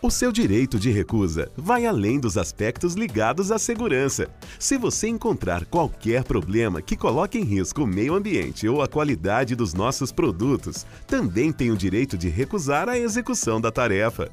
O seu direito de recusa vai além dos aspectos ligados à segurança. Se você encontrar qualquer problema que coloque em risco o meio ambiente ou a qualidade dos nossos produtos, também tem o direito de recusar a execução da tarefa.